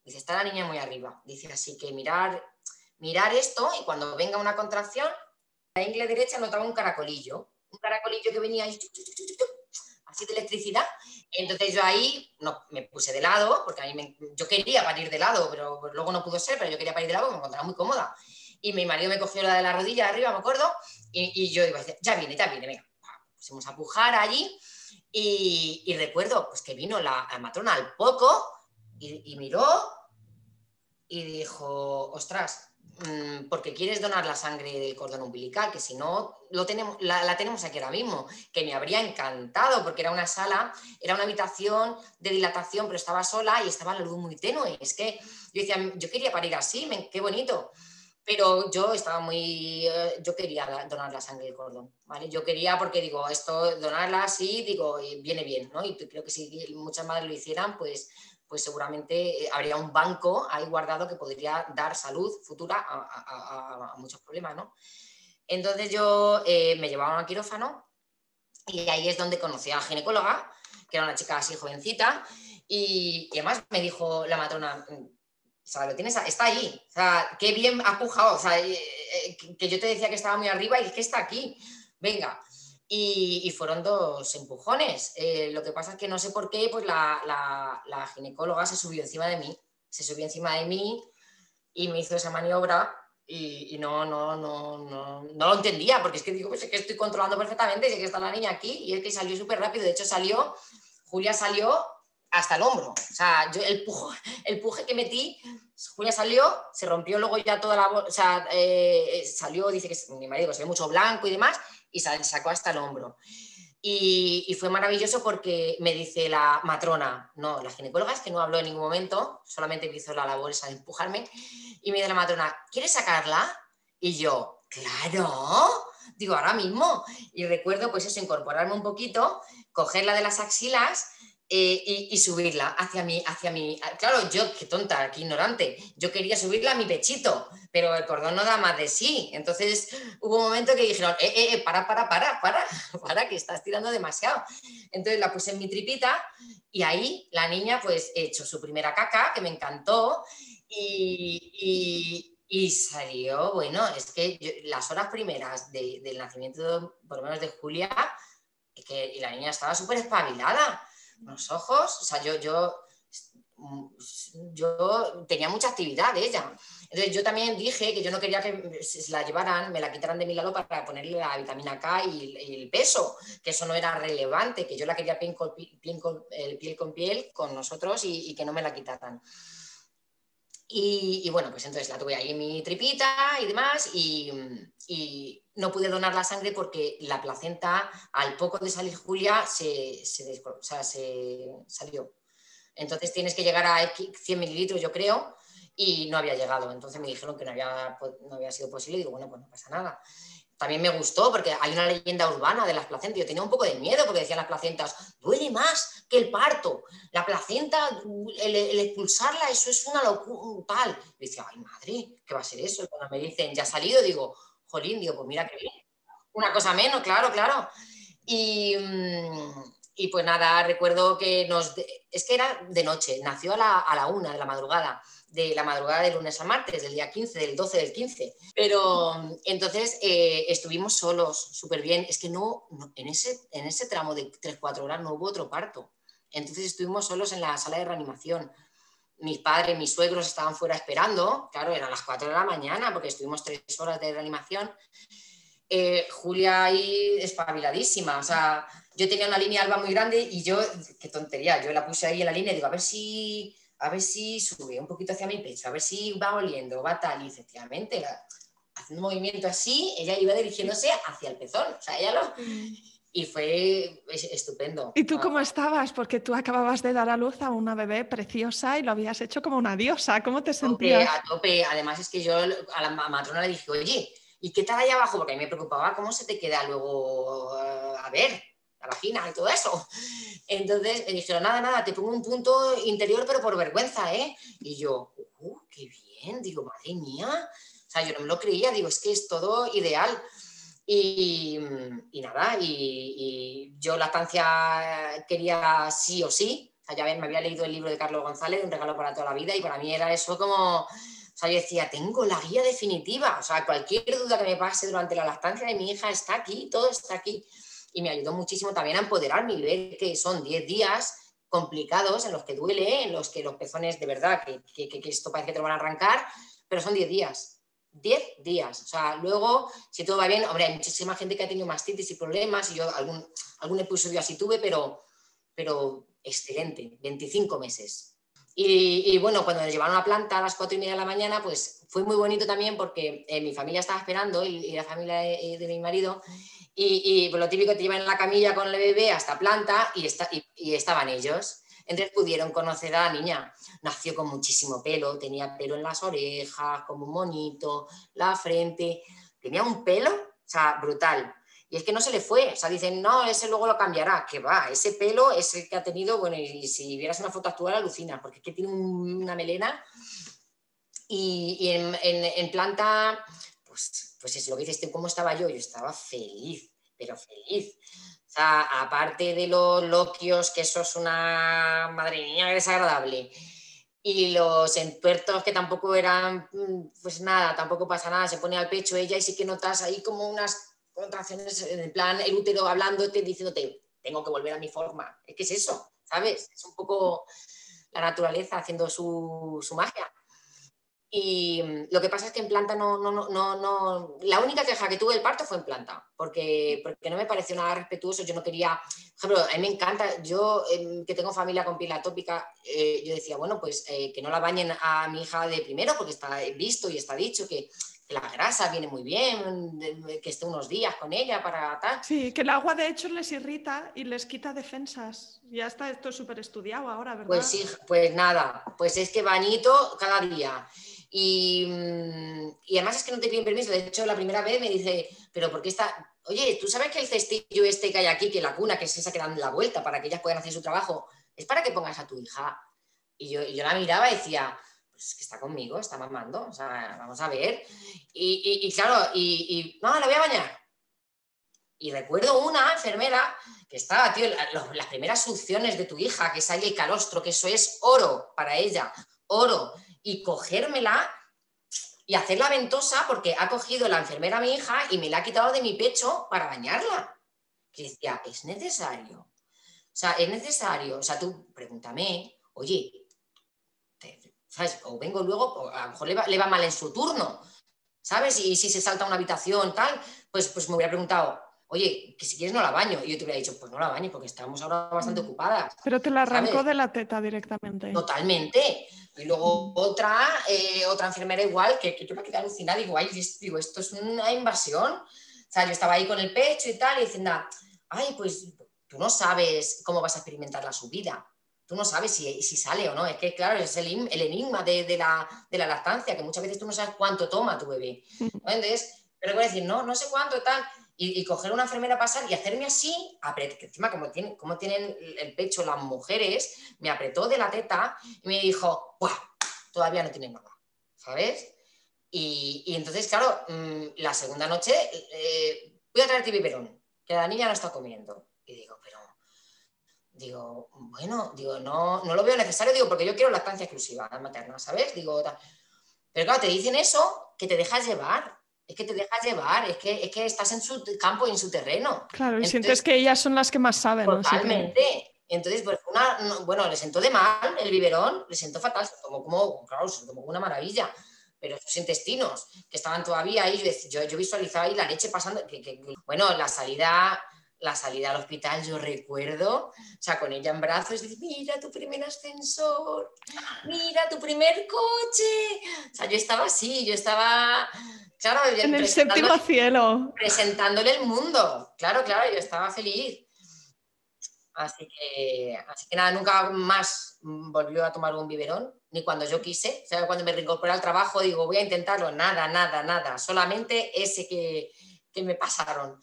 Dice, está la niña muy arriba. Dice, así que mirar, mirar esto y cuando venga una contracción, la ingle derecha notaba un caracolillo. Un caracolillo que venía así de electricidad. Entonces yo ahí no, me puse de lado, porque a mí me, yo quería parir de lado, pero luego no pudo ser, pero yo quería parir de lado porque me encontraba muy cómoda. Y mi marido me cogió la de la rodilla arriba, me acuerdo, y, y yo iba a decir, ya viene, ya viene, venga. Pusimos a pujar allí y, recuerdo pues, que vino la, matrona al poco y, miró y dijo, ostras, mm, porque quieres donar la sangre del cordón umbilical, que si no, lo tenemos, la, tenemos aquí ahora mismo, que me habría encantado, porque era una sala, era una habitación de dilatación, pero estaba sola y estaba la luz muy tenue. Es que yo decía, yo quería parir así, qué bonito pero yo estaba muy, eh, yo quería donar la sangre del cordón, ¿vale? Yo quería porque digo, esto, donarla sí, digo, viene bien, ¿no? Y creo que si muchas madres lo hicieran, pues, pues seguramente eh, habría un banco ahí guardado que podría dar salud futura a, muchos problemas, ¿no? Entonces yo eh, me llevaban al quirófano y ahí es donde conocí a la ginecóloga, que era una chica así jovencita, y, y además me dijo la matrona, o sea, lo tienes, está ahí. O sea, qué bien ha pujado. O sea, eh, que yo te decía que estaba muy arriba y es que está aquí. Venga. Y, fueron dos empujones. Eh, lo que pasa es que no sé por qué, pues la, la, ginecóloga se subió encima de mí. Se subió encima de mí y me hizo esa maniobra y, no, no, no, no, no lo entendía, porque es que digo, pues es que estoy controlando perfectamente, sé que está la niña aquí y es que salió súper rápido. De hecho, salió, Julia salió hasta el hombro. O sea, yo el, pujo, el puje que metí, Julia salió, se rompió luego ya toda la... O sea, eh, salió, dice que mi marido se ve mucho blanco y demás, y sacó hasta el hombro. Y, fue maravilloso porque me dice la matrona, no, la ginecóloga es que no habló en ningún momento, solamente hizo la labor esa de empujarme, y me dice la matrona, ¿quieres sacarla? Y yo, claro, digo, ahora mismo. Y recuerdo, pues eso, incorporarme un poquito, cogerla de las axilas eh, y, subirla hacia mí, hacia mí. Claro, yo, qué tonta, qué ignorante, yo quería subirla a mi pechito, pero el cordón no da más de sí. Entonces hubo un momento que dijeron, eh, eh, eh, para, para, para, para, para, que estás tirando demasiado. Entonces la puse en mi tripita y ahí la niña pues hecho su primera caca, que me encantó, y, y, salió, bueno, es que las horas primeras del nacimiento, por lo menos de Julia, que, y la niña estaba súper espabilada Unos ojos, o sea, yo, yo, yo tenía mucha actividad de ella. Entonces yo también dije que yo no quería que se la llevaran, me la quitaran de mi lado para ponerle la vitamina K y, el peso, que eso no era relevante, que yo la quería piel con piel, con, piel con nosotros y, que no me la quitaran. Y, bueno, pues entonces la tuve ahí en mi tripita y demás, y, no pude donar la sangre porque la placenta, al poco de salir Julia, se, se, se salió. Entonces tienes que llegar a 100 mililitros, yo creo, y no había llegado. Entonces me dijeron que no había, no había sido posible y digo, bueno, pues no pasa nada. También me gustó porque hay una leyenda urbana de las placentas. Yo tenía un poco de miedo porque decían las placentas, duele más que el parto. La placenta, el, expulsarla, eso es una locura tal. Y decía, ay madre, ¿qué va a ser eso? Y cuando me dicen, ya ha salido, digo, jolín, digo, pues mira qué bien. Una cosa menos, claro, claro. Y, y pues nada, recuerdo que nos... Es que era de noche, nació a la, a la una de la madrugada de la madrugada del lunes a martes, del día 15, del 12 del 15. Pero entonces eh, estuvimos solos, súper bien. Es que no, en, ese, en ese tramo de 3-4 horas no hubo otro parto. Entonces estuvimos solos en la sala de reanimación. Mis padres, mis suegros estaban fuera esperando. Claro, eran las 4 de la mañana porque estuvimos 3 horas de reanimación. Eh, Julia ahí espabiladísima. O sea, yo tenía una línea alba muy grande y yo, qué tontería, yo la puse ahí en la línea y digo, a ver si a ver si sube un poquito hacia mi pecho, a ver si va oliendo, va tal, y efectivamente, haciendo un movimiento así, ella iba dirigiéndose hacia el pezón, o sea, ella lo... Y fue estupendo. ¿Y tú ah. cómo estabas? Porque tú acababas de dar a luz a una bebé preciosa y lo habías hecho como una diosa. ¿Cómo te sentías? A tope. Además es que yo a la matrona le dije, oye, ¿y qué tal ahí abajo? Porque a mí me preocupaba cómo se te queda luego eh, a ver la vagina y todo eso. Entonces me dijeron, nada, nada, te pongo un punto interior, pero por vergüenza, ¿eh? Y yo, uh, qué bien, digo, madre mía. O sea, yo no me lo creía, digo, es que es todo ideal. Y, nada, y, yo la estancia quería sí o sí. O sea, ya me había leído el libro de Carlos González, Un regalo para toda la vida, y para mí era eso como... O sea, yo decía, tengo la guía definitiva. O sea, cualquier duda que me pase durante la lactancia de mi hija está aquí, todo está aquí y me ayudó muchísimo también a empoderarme y ver que son 10 días complicados en los que duele, en los que los pezones de verdad, que, que, esto parece que te lo van a arrancar, pero son 10 días. 10 días. O sea, luego, si todo va bien, hombre, hay muchísima gente que ha tenido mastitis y problemas, y yo algún, algún episodio así tuve, pero, pero excelente, 25 meses. Y, bueno, cuando nos llevaron a planta a las 4 y media de la mañana, pues fue muy bonito también porque eh, mi familia estaba esperando y, la familia de, de mi marido, y, y lo típico te llevan en la camilla con el bebé hasta planta y, y, estaban ellos. Entonces pudieron conocer a la niña. Nació con muchísimo pelo, tenía pelo en las orejas, como un monito, la frente. Tenía un pelo, o sea, brutal. Y es que no se le fue. O sea, dicen, no, ese luego lo cambiará. Que va, ese pelo es el que ha tenido, bueno, y si vieras una foto actual alucina, porque es que tiene una melena. Y, en, en planta, pues pues es lo que dices tú, ¿cómo estaba yo? Yo estaba feliz, pero feliz. O sea, aparte de los loquios, que eso es una madre mía desagradable, y los entuertos que tampoco eran, mm, pues nada, tampoco pasa nada, se pone al pecho ella y sí que notas ahí como unas contracciones, en plan el útero hablándote, diciéndote, tengo que volver a mi forma. Es que es eso, ¿sabes? Es un poco la naturaleza haciendo su, su magia. Y mm, lo que pasa es que en planta no, no, no, no, la única queja que tuve del parto fue en planta, porque, porque no me pareció nada respetuoso, yo no quería, por ejemplo, a mí me encanta, yo em, que tengo familia con piel atópica, eh, yo decía, bueno, pues eh, que no la bañen a mi hija de primero, porque está visto y está dicho que, la grasa viene muy bien, que esté unos días con ella para tal. Sí, que el agua de hecho les irrita y les quita defensas. Ya está esto súper estudiado ahora, ¿verdad? Pues sí, pues nada, pues es que bañito cada día. Mm, y, además es que no te piden permiso. De hecho, la primera vez me dice, pero ¿por qué está? Oye, ¿tú sabes que el cestillo este que hay aquí, que la cuna, que es esa que dan la vuelta para que ellas puedan hacer su trabajo, es para que pongas a tu hija? Y yo, yo la miraba y decía, pues que está conmigo, está mamando, o sea, vamos a ver. Y, claro, y, no, la voy a bañar. Y recuerdo una enfermera que estaba, tío, las primeras succiones de tu hija, que sale el calostro, que eso es oro para ella, oro y cogérmela y hacerla ventosa porque ha cogido la enfermera a mi hija y me la ha quitado de mi pecho para bañarla. Que decía, es necesario. O sea, es necesario, o sea, tú pregúntame, oye, ¿sabes? O vengo luego, o a lo mejor le va, le va, mal en su turno, ¿sabes? Y si se salta a una habitación, tal, pues, pues me hubiera preguntado, oye, que si quieres no la baño. Y yo te hubiera dicho, pues no la baño porque estamos ahora bastante mm. ocupadas. Pero te la arrancó de la teta directamente. Totalmente. Y luego otra, eh, otra enfermera igual, que, que yo me quedé alucinada, digo, ay, digo, esto es una invasión. O sea, yo estaba ahí con el pecho y tal, y diciendo, ay, pues tú no sabes cómo vas a experimentar la subida. Tú no sabes si, si sale o no. Es que, claro, es el, el enigma de, de, la, de, la, lactancia, que muchas veces tú no sabes cuánto toma tu bebé. Entonces, pero voy a decir, no, no sé cuánto, tal y, coger una enfermera a pasar y hacerme así, que encima como tienen, como tienen el pecho las mujeres, me apretó de la teta y me dijo, ¡buah! Todavía no tiene nada, ¿sabes? Y, entonces, claro, mm, la segunda noche eh, voy a traerte biberón, que la niña no está comiendo. Y digo, pero, digo, bueno, digo, no, no lo veo necesario, digo, porque yo quiero lactancia exclusiva materna, ¿sabes? Digo, pero claro, te dicen eso, que te dejas llevar, es que te dejas llevar, es que, es que estás en su campo y en su terreno. Claro, y sientes que ellas son las que más saben. Totalmente. Entonces, pues una, bueno, le sentó de mal el biberón, le sentó fatal, se tomó como, claro, se tomó como una maravilla. Pero sus intestinos, que estaban todavía ahí, yo, yo visualizaba ahí la leche pasando, que, bueno, la salida, la salida al hospital, yo recuerdo, o sea, con ella en brazos, y mira tu primer ascensor, mira tu primer coche. O sea, yo estaba así, yo estaba Claro, en el séptimo cielo. Presentándole el mundo. Claro, claro, yo estaba feliz. Así que, así que nada, nunca más volvió a tomar un biberón, ni cuando yo quise. O sea, cuando me reincorporé al trabajo, digo, voy a intentarlo. Nada, nada, nada. Solamente ese que, que me pasaron.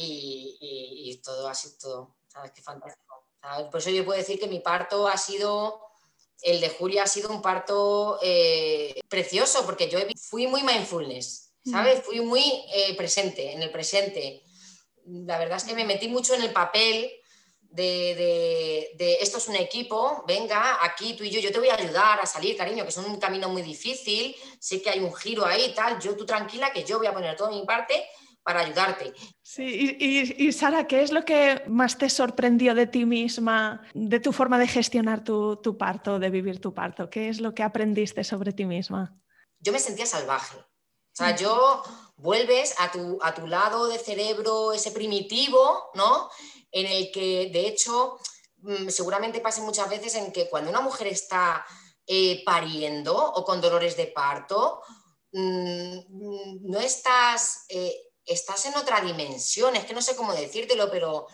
Y, y, todo así, todo. ¿Sabes? Qué fantástico. Por eso yo puedo decir que mi parto ha sido el de Julia ha sido un parto eh, precioso porque yo fui muy mindfulness, ¿sabes? Fui muy eh, presente, en el presente. La verdad es que me metí mucho en el papel de, esto es un equipo, venga, aquí tú y yo, yo te voy a ayudar a salir, cariño, que es un camino muy difícil, sé que hay un giro ahí, tal, yo tú tranquila, que yo voy a poner toda mi parte para ayudarte. Sí, y, Sara, ¿qué es lo que más te sorprendió de ti misma, de tu forma de gestionar tu, parto, de vivir tu parto? ¿Qué es lo que aprendiste sobre ti misma? Yo me sentía salvaje. O sea, yo vuelves a tu, a tu lado de cerebro, ese primitivo, ¿no? En el que, de hecho, mm, seguramente pase muchas veces en que cuando una mujer está eh, pariendo o con dolores de parto, mm, mm, no estás eh, estás en otra dimensión, es que no sé cómo decírtelo, pero,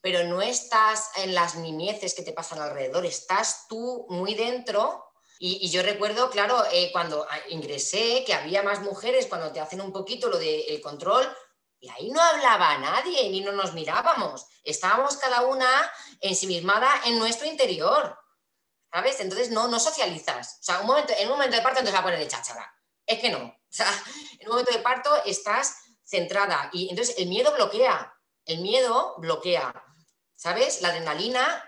pero no estás en las niñeces que te pasan alrededor, estás tú muy dentro. Y, yo recuerdo, claro, eh, cuando ingresé, que había más mujeres, cuando te hacen un poquito lo del control, y ahí no hablaba nadie, ni no nos mirábamos. Estábamos cada una ensimismada en nuestro interior. ¿Sabes? Entonces no, no socializas. O sea, un momento, en un momento de parto entonces a poner de cháchara. Es que no. O sea, en un momento de parto estás centrada. Y entonces el miedo bloquea, el miedo bloquea, ¿sabes? La adrenalina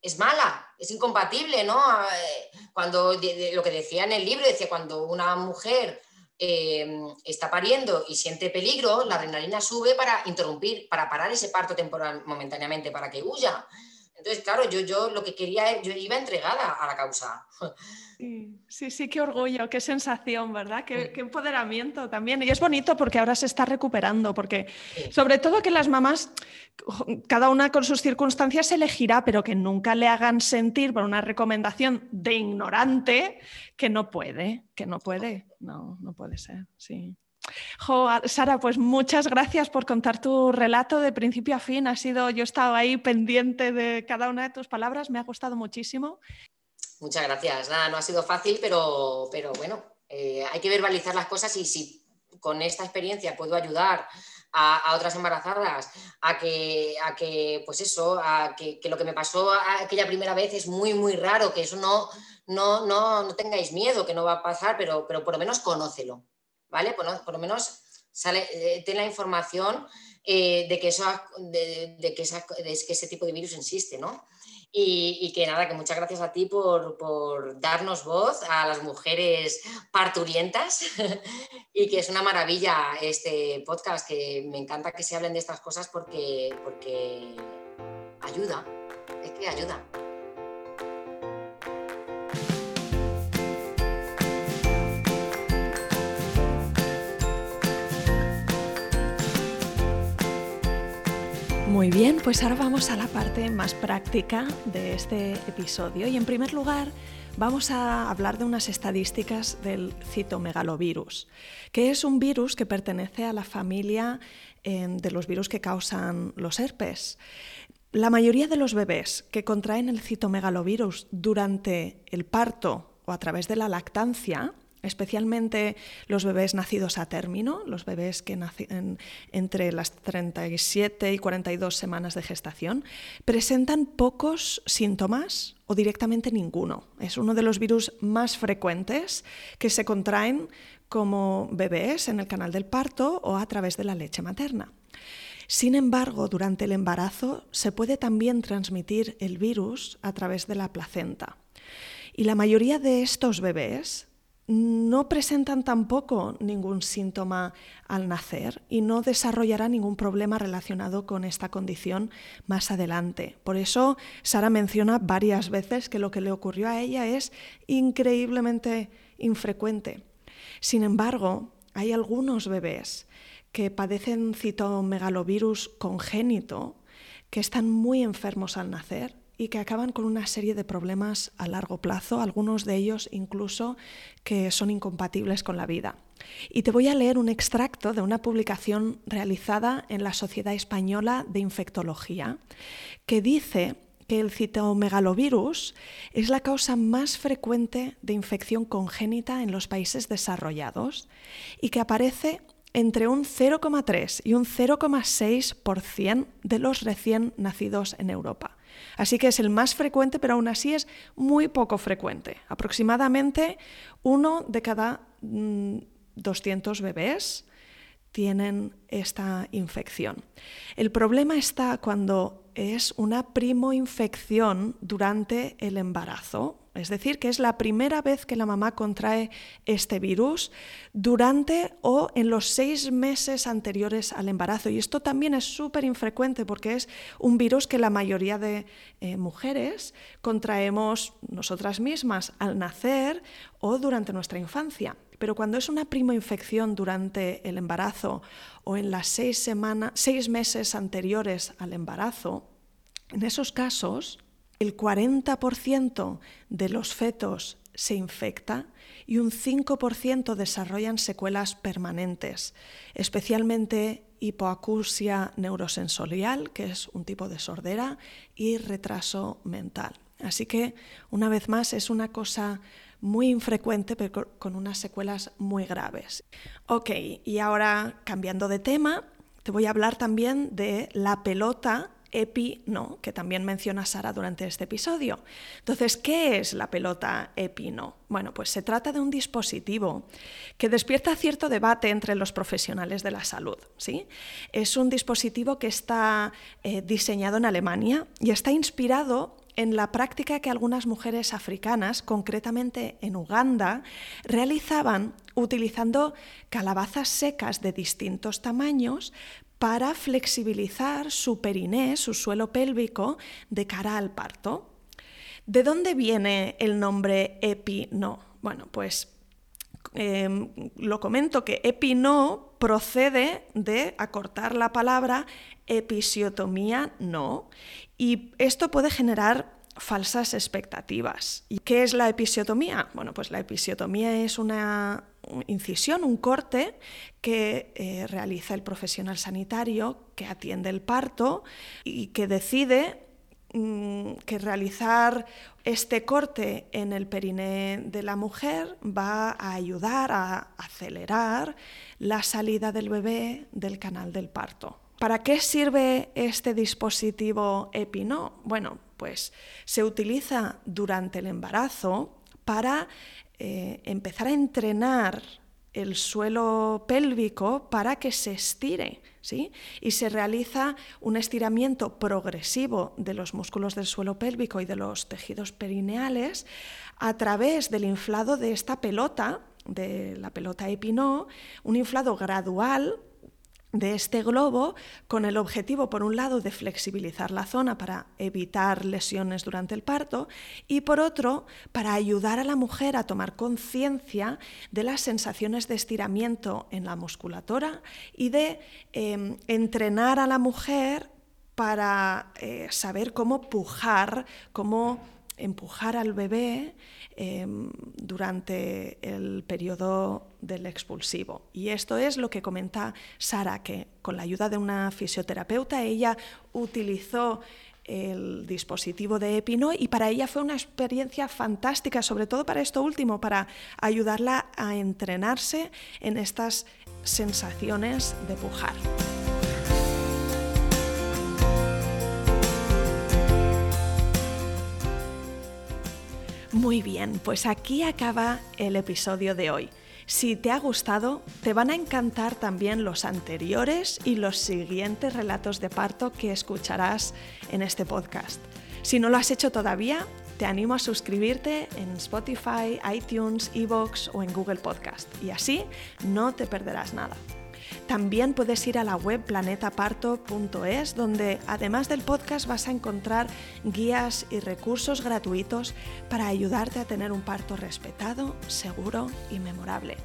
es mala, es incompatible, ¿no? Eh, cuando lo que decía en el libro, decía cuando una mujer eh, está pariendo y siente peligro, la adrenalina sube para interrumpir, para parar ese parto temporal momentáneamente, para que huya. Entonces, claro, yo, yo lo que quería, yo iba entregada a la causa. Sí, sí, qué orgullo, qué sensación, ¿verdad? Qué, empoderamiento también. Y es bonito porque ahora se está recuperando, porque sobre todo que las mamás, cada una con sus circunstancias elegirá, pero que nunca le hagan sentir por una recomendación de ignorante que no puede, que no puede. No, no puede ser, sí. Sara, pues muchas gracias por contar tu relato de principio a fin. Ha sido, yo he estado ahí pendiente de cada una de tus palabras, me ha gustado muchísimo. Muchas gracias. Nada, no ha sido fácil, pero, pero bueno, eh, hay que verbalizar las cosas y si con esta experiencia puedo ayudar a, otras embarazadas a que, a que, pues eso, a que, lo que me pasó aquella primera vez es muy, muy raro, que eso no, no, no, no tengáis miedo, que no va a pasar, pero, pero por lo menos conócelo. ¿Vale? Por, lo menos sale, eh, ten la información eh, de, que eso, de, que que ese tipo de virus existe, ¿no? Y, que nada, que muchas gracias a ti por, darnos voz a las mujeres parturientas y que es una maravilla este podcast, que me encanta que se hablen de estas cosas porque, porque ayuda, es que ayuda. Muy bien, pues ahora vamos a la parte más práctica de este episodio y en primer lugar vamos a hablar de unas estadísticas del citomegalovirus, que es un virus que pertenece a la familia eh, de los virus que causan los herpes. La mayoría de los bebés que contraen el citomegalovirus durante el parto o a través de la lactancia especialmente los bebés nacidos a término, los bebés que nacen entre las 37 y 42 semanas de gestación, presentan pocos síntomas o directamente ninguno. Es uno de los virus más frecuentes que se contraen como bebés en el canal del parto o a través de la leche materna. Sin embargo, durante el embarazo se puede también transmitir el virus a través de la placenta. Y la mayoría de estos bebés no presentan tampoco ningún síntoma al nacer y no desarrollará ningún problema relacionado con esta condición más adelante. Por eso Sara menciona varias veces que lo que le ocurrió a ella es increíblemente infrecuente. Sin embargo, hay algunos bebés que padecen citomegalovirus congénito que están muy enfermos al nacer y que acaban con una serie de problemas a largo plazo, algunos de ellos incluso que son incompatibles con la vida. Y te voy a leer un extracto de una publicación realizada en la Sociedad Española de Infectología que dice que el citomegalovirus es la causa más frecuente de infección congénita en los países desarrollados y que aparece entre un 0,3 y un 0,6% de los recién nacidos en Europa. Así que es el más frecuente, pero aún así es muy poco frecuente. Aproximadamente uno de cada 200 mm, bebés tienen esta infección. El problema está cuando es una primoinfección durante el embarazo es decir, que es la primera vez que la mamá contrae este virus durante o en los seis meses anteriores al embarazo. Y esto también es súper infrecuente porque es un virus que la mayoría de eh, mujeres contraemos nosotras mismas al nacer o durante nuestra infancia. Pero cuando es una primoinfección durante el embarazo o en las seis, semanas, seis meses anteriores al embarazo, en esos casos el 40% de los fetos se infecta y un 5% desarrollan secuelas permanentes, especialmente hipoacusia neurosensorial, que es un tipo de sordera, y retraso mental. Así que, una vez más, es una cosa muy infrecuente, pero con unas secuelas muy graves. Ok, y ahora cambiando de tema, te voy a hablar también de la pelota EpiNo, que también menciona Sara durante este episodio. Entonces, ¿qué es la pelota EpiNo? Bueno, pues se trata de un dispositivo que despierta cierto debate entre los profesionales de la salud. ¿sí? Es un dispositivo que está eh, diseñado en Alemania y está inspirado en la práctica que algunas mujeres africanas, concretamente en Uganda, realizaban utilizando calabazas secas de distintos tamaños para flexibilizar su periné, su suelo pélvico, de cara al parto. ¿De dónde viene el nombre EpiNo? Bueno, pues em, lo comento que EpiNo procede de acortar la palabra episiotomía no y esto puede generar falsas expectativas. ¿Y qué es la episiotomía? Bueno, pues la episiotomía es una incisión, un corte que eh, realiza el profesional sanitario que atiende el parto y que decide mm, que realizar este corte en el periné de la mujer va a ayudar a acelerar la salida del bebé del canal del parto. ¿Para qué sirve este dispositivo EPINO? Bueno, pues se utiliza durante el embarazo para eh, empezar a entrenar el suelo pélvico para que se estire, ¿sí? Y se realiza un estiramiento progresivo de los músculos del suelo pélvico y de los tejidos perineales a través del inflado de esta pelota, de la pelota epinó, un inflado gradual de este globo con el objetivo, por un lado, de flexibilizar la zona para evitar lesiones durante el parto y, por otro, para ayudar a la mujer a tomar conciencia de las sensaciones de estiramiento en la musculatura y de em, entrenar a la mujer para eh, saber cómo pujar, cómo empujar al bebé em, durante el periodo del expulsivo. Y esto es lo que comenta Sara, que con la ayuda de una fisioterapeuta ella utilizó el dispositivo de Epino y para ella fue una experiencia fantástica, sobre todo para esto último, para ayudarla a entrenarse en estas sensaciones de pujar. Muy bien, pues aquí acaba el episodio de hoy. Si te ha gustado, te van a encantar también los anteriores y los siguientes relatos de parto que escucharás en este podcast. Si no lo has hecho todavía, te animo a suscribirte en Spotify, iTunes, Evox o en Google Podcast y así no te perderás nada. También puedes ir a la web planetaparto.es donde además del podcast vas a encontrar guías y recursos gratuitos para ayudarte a tener un parto respetado, seguro y memorable.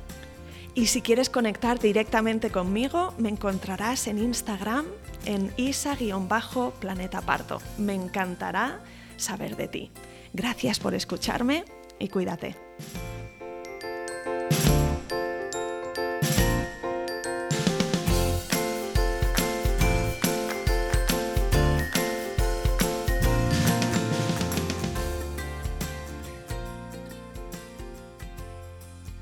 Y si quieres conectar directamente conmigo, me encontrarás en Instagram en isa-planetaparto. Me encantará saber de ti. Gracias por escucharme y cuídate.